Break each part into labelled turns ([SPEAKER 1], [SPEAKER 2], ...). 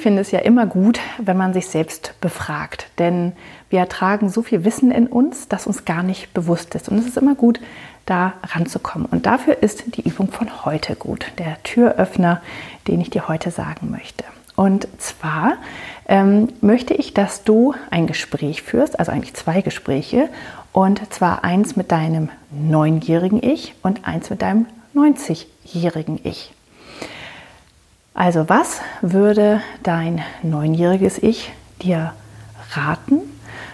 [SPEAKER 1] Ich finde es ja immer gut, wenn man sich selbst befragt, denn wir tragen so viel Wissen in uns, das uns gar nicht bewusst ist. Und es ist immer gut, da ranzukommen. Und dafür ist die Übung von heute gut, der Türöffner, den ich dir heute sagen möchte. Und zwar ähm, möchte ich, dass du ein Gespräch führst, also eigentlich zwei Gespräche, und zwar eins mit deinem neunjährigen Ich und eins mit deinem 90-jährigen Ich. Also was würde dein neunjähriges Ich dir raten?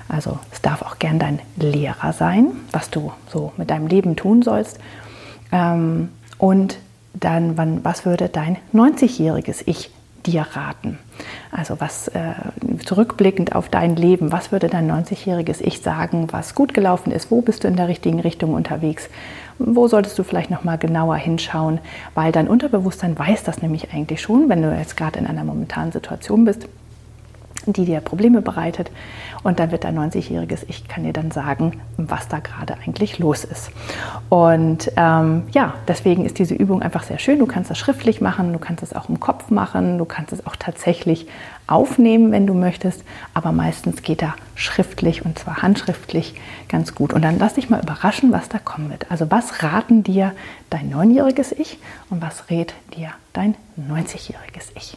[SPEAKER 1] Also es darf auch gern dein Lehrer sein, was du so mit deinem Leben tun sollst. Ähm, und dann, was würde dein 90-jähriges Ich dir raten? Also was äh, zurückblickend auf dein Leben, was würde dein 90-jähriges Ich sagen, was gut gelaufen ist? Wo bist du in der richtigen Richtung unterwegs? Wo solltest du vielleicht noch mal genauer hinschauen, weil dein Unterbewusstsein weiß das nämlich eigentlich schon, wenn du jetzt gerade in einer momentanen Situation bist die dir Probleme bereitet. Und dann wird dein 90-jähriges Ich kann dir dann sagen, was da gerade eigentlich los ist. Und ähm, ja, deswegen ist diese Übung einfach sehr schön. Du kannst das schriftlich machen, du kannst es auch im Kopf machen, du kannst es auch tatsächlich aufnehmen, wenn du möchtest. Aber meistens geht da schriftlich und zwar handschriftlich ganz gut. Und dann lass dich mal überraschen, was da kommen wird. Also was raten dir dein 9-jähriges Ich und was rät dir dein 90-jähriges Ich?